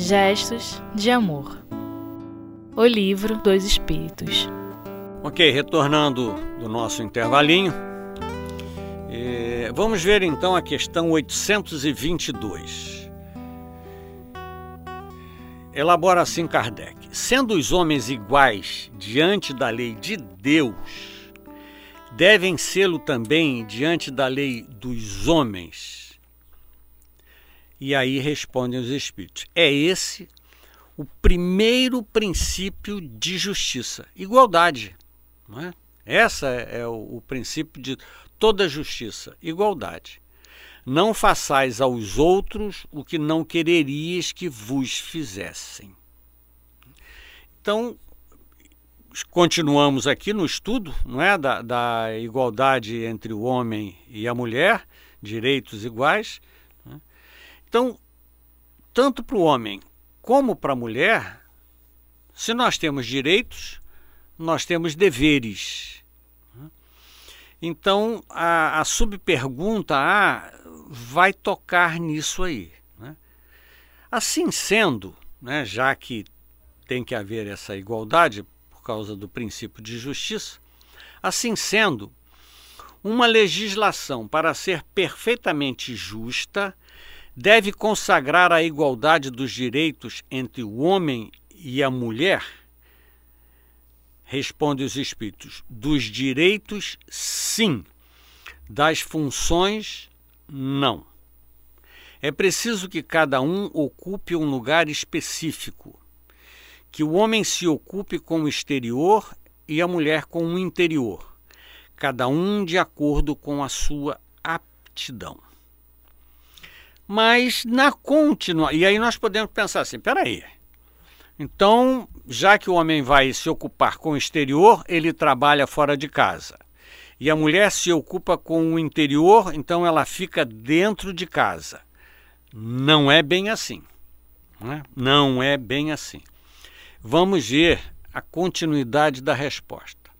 Gestos de Amor. O livro dos Espíritos. Ok, retornando do nosso intervalinho, eh, vamos ver então a questão 822. Elabora assim Kardec: sendo os homens iguais diante da lei de Deus, devem sê-lo também diante da lei dos homens e aí respondem os espíritos. É esse o primeiro princípio de justiça, igualdade. Não é? Essa é o, o princípio de toda justiça, igualdade. Não façais aos outros o que não quererias que vos fizessem. Então, continuamos aqui no estudo não é, da, da igualdade entre o homem e a mulher, direitos iguais. Então, tanto para o homem como para a mulher, se nós temos direitos, nós temos deveres. Então, a, a subpergunta A vai tocar nisso aí. Né? Assim sendo, né, já que tem que haver essa igualdade por causa do princípio de justiça, assim sendo, uma legislação para ser perfeitamente justa deve consagrar a igualdade dos direitos entre o homem e a mulher? Responde os espíritos: dos direitos, sim, das funções, não. É preciso que cada um ocupe um lugar específico, que o homem se ocupe com o exterior e a mulher com o interior, cada um de acordo com a sua aptidão. Mas na continua. E aí nós podemos pensar assim: peraí. Então, já que o homem vai se ocupar com o exterior, ele trabalha fora de casa. E a mulher se ocupa com o interior, então ela fica dentro de casa. Não é bem assim. Não é, não é bem assim. Vamos ver a continuidade da resposta.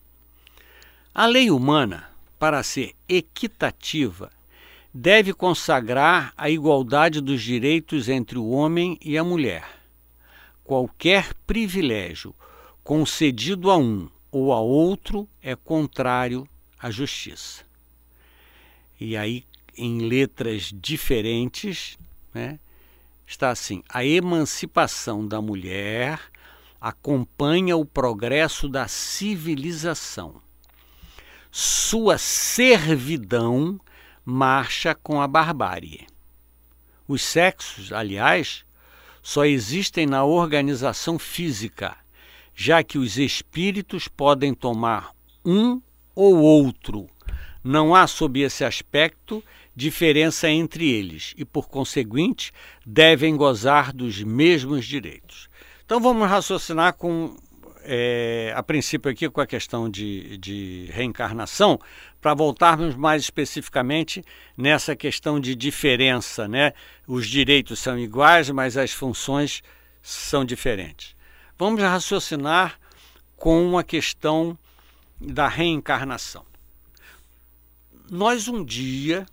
A lei humana, para ser equitativa, deve consagrar a igualdade dos direitos entre o homem e a mulher. Qualquer privilégio concedido a um ou a outro é contrário à justiça. E aí, em letras diferentes, né, está assim: a emancipação da mulher acompanha o progresso da civilização. Sua servidão marcha com a barbárie. Os sexos, aliás, só existem na organização física, já que os espíritos podem tomar um ou outro. Não há, sob esse aspecto, diferença entre eles e, por conseguinte, devem gozar dos mesmos direitos. Então vamos raciocinar com é, a princípio aqui com a questão de, de reencarnação, para voltarmos mais especificamente nessa questão de diferença, né? Os direitos são iguais, mas as funções são diferentes. Vamos raciocinar com a questão da reencarnação. Nós um dia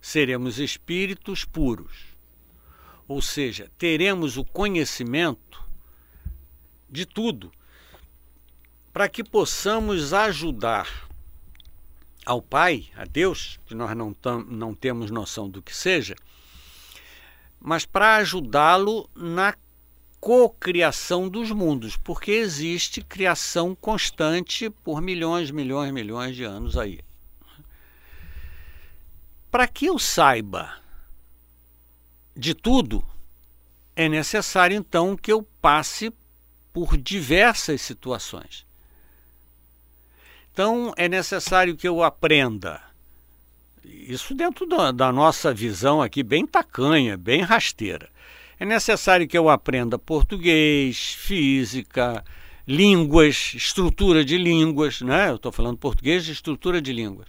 seremos espíritos puros, ou seja, teremos o conhecimento de tudo para que possamos ajudar ao Pai, a Deus, que nós não, não temos noção do que seja, mas para ajudá-lo na cocriação dos mundos, porque existe criação constante por milhões, milhões, milhões de anos aí. Para que eu saiba de tudo, é necessário então que eu passe por diversas situações. Então é necessário que eu aprenda. Isso dentro da, da nossa visão aqui, bem tacanha, bem rasteira. É necessário que eu aprenda português, física, línguas, estrutura de línguas, né? Eu estou falando português de estrutura de línguas.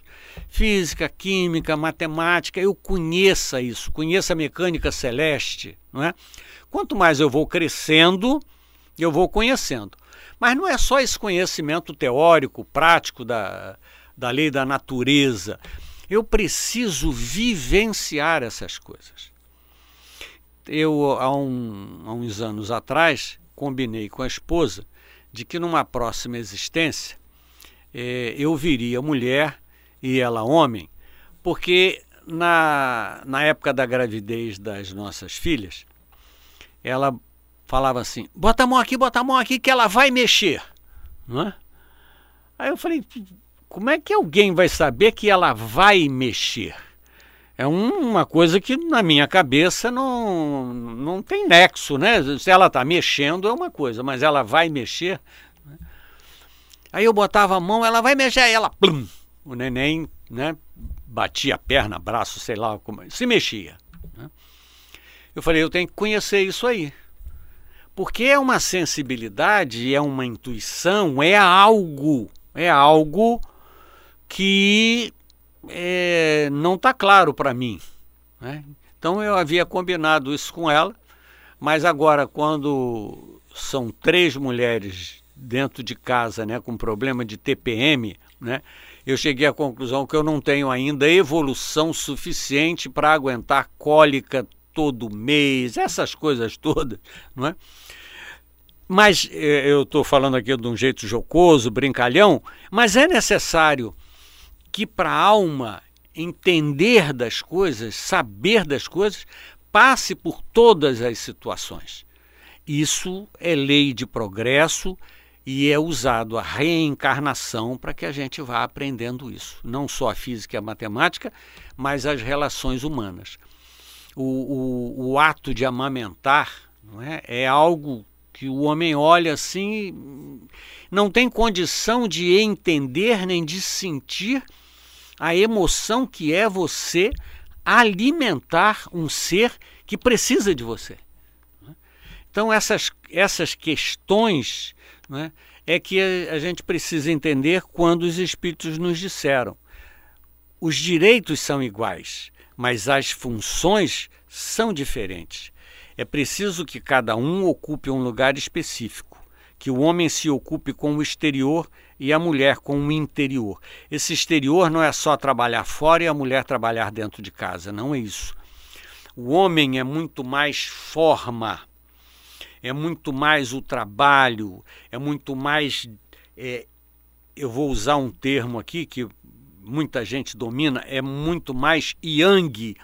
Física, química, matemática, eu conheça isso, conheça a mecânica celeste, não é? Quanto mais eu vou crescendo, eu vou conhecendo. Mas não é só esse conhecimento teórico, prático da, da lei da natureza. Eu preciso vivenciar essas coisas. eu há, um, há uns anos atrás combinei com a esposa de que numa próxima existência eh, eu viria mulher e ela homem, porque na, na época da gravidez das nossas filhas, ela falava assim: bota a mão aqui, bota a mão aqui, que ela vai mexer. Não é? Aí eu falei: como é que alguém vai saber que ela vai mexer? É uma coisa que na minha cabeça não, não tem nexo, né? Se ela está mexendo é uma coisa, mas ela vai mexer. Né? Aí eu botava a mão, ela vai mexer, aí ela, plum, o neném, né? Batia a perna, braço, sei lá, como, se mexia. Né? Eu falei, eu tenho que conhecer isso aí. Porque é uma sensibilidade, é uma intuição, é algo, é algo que é, não está claro para mim. Né? Então eu havia combinado isso com ela, mas agora, quando são três mulheres dentro de casa né, com problema de TPM, né, eu cheguei à conclusão que eu não tenho ainda evolução suficiente para aguentar cólica todo mês, essas coisas todas, não é? Mas é, eu estou falando aqui de um jeito jocoso, brincalhão, mas é necessário que para a alma entender das coisas, saber das coisas, passe por todas as situações. Isso é lei de progresso e é usado a reencarnação para que a gente vá aprendendo isso. Não só a física e a matemática, mas as relações humanas. O, o, o ato de amamentar não é, é algo que o homem olha assim, não tem condição de entender nem de sentir a emoção que é você alimentar um ser que precisa de você. Então, essas, essas questões né, é que a, gente precisa entender quando os espíritos nos disseram. Os direitos são iguais, mas as funções são diferentes. É preciso que cada um ocupe um lugar específico, que o homem se ocupe com o exterior e a mulher com o interior. Esse exterior não é só trabalhar fora e a mulher trabalhar dentro de casa, não é isso. O homem é muito mais forma, é muito mais o trabalho, é muito mais. É, eu vou usar um termo aqui que muita gente domina, é muito mais yang,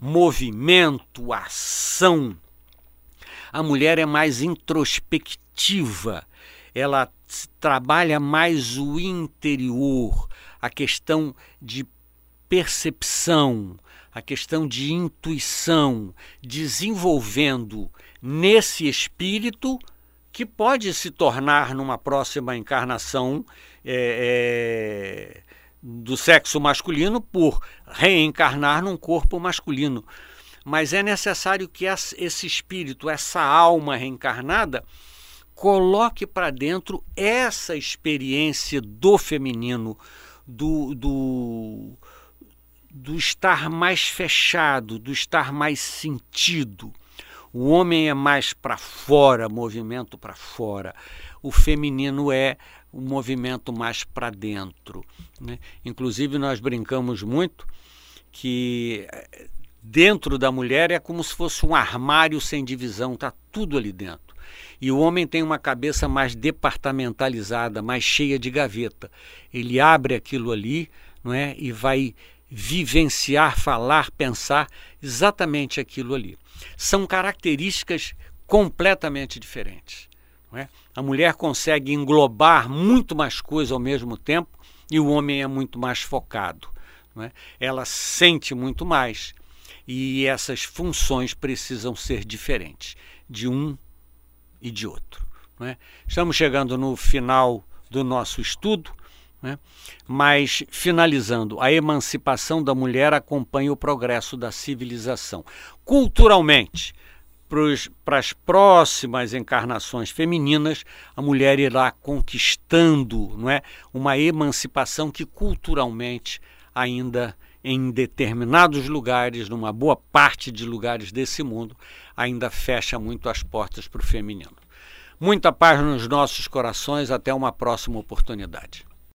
movimento, ação. A mulher é mais introspectiva, ela trabalha mais o interior, a questão de percepção, a questão de intuição, desenvolvendo nesse espírito que pode se tornar numa próxima encarnação é, é, do sexo masculino por reencarnar num corpo masculino. Mas é necessário que esse espírito, essa alma reencarnada, coloque para dentro essa experiência do feminino, do, do, do estar mais fechado, do estar mais sentido. O homem é mais para fora, movimento para fora. O feminino é o movimento mais para dentro. Né? Inclusive, nós brincamos muito que eh, dentro da mulher é como se fosse um armário sem divisão, está tudo ali dentro. E o homem tem uma cabeça mais departamentalizada, mais cheia de gaveta. Ele abre aquilo ali não é? e vai vivenciar, falar, pensar exatamente aquilo ali. São características completamente diferentes. É? A mulher consegue englobar muito mais coisa ao mesmo tempo e o homem é muito mais focado. É? Ela sente muito mais e essas funções precisam ser diferentes de um e de outro. É? Estamos chegando no final do nosso estudo, é? mas finalizando, a emancipação da mulher acompanha o progresso da civilização. Culturalmente, para as próximas encarnações femininas, a mulher irá conquistando não é, uma emancipação que culturalmente ainda em determinados lugares, numa boa parte de lugares desse mundo, ainda fecha muito as portas para o feminino. Muita paz nos nossos corações, até uma próxima oportunidade.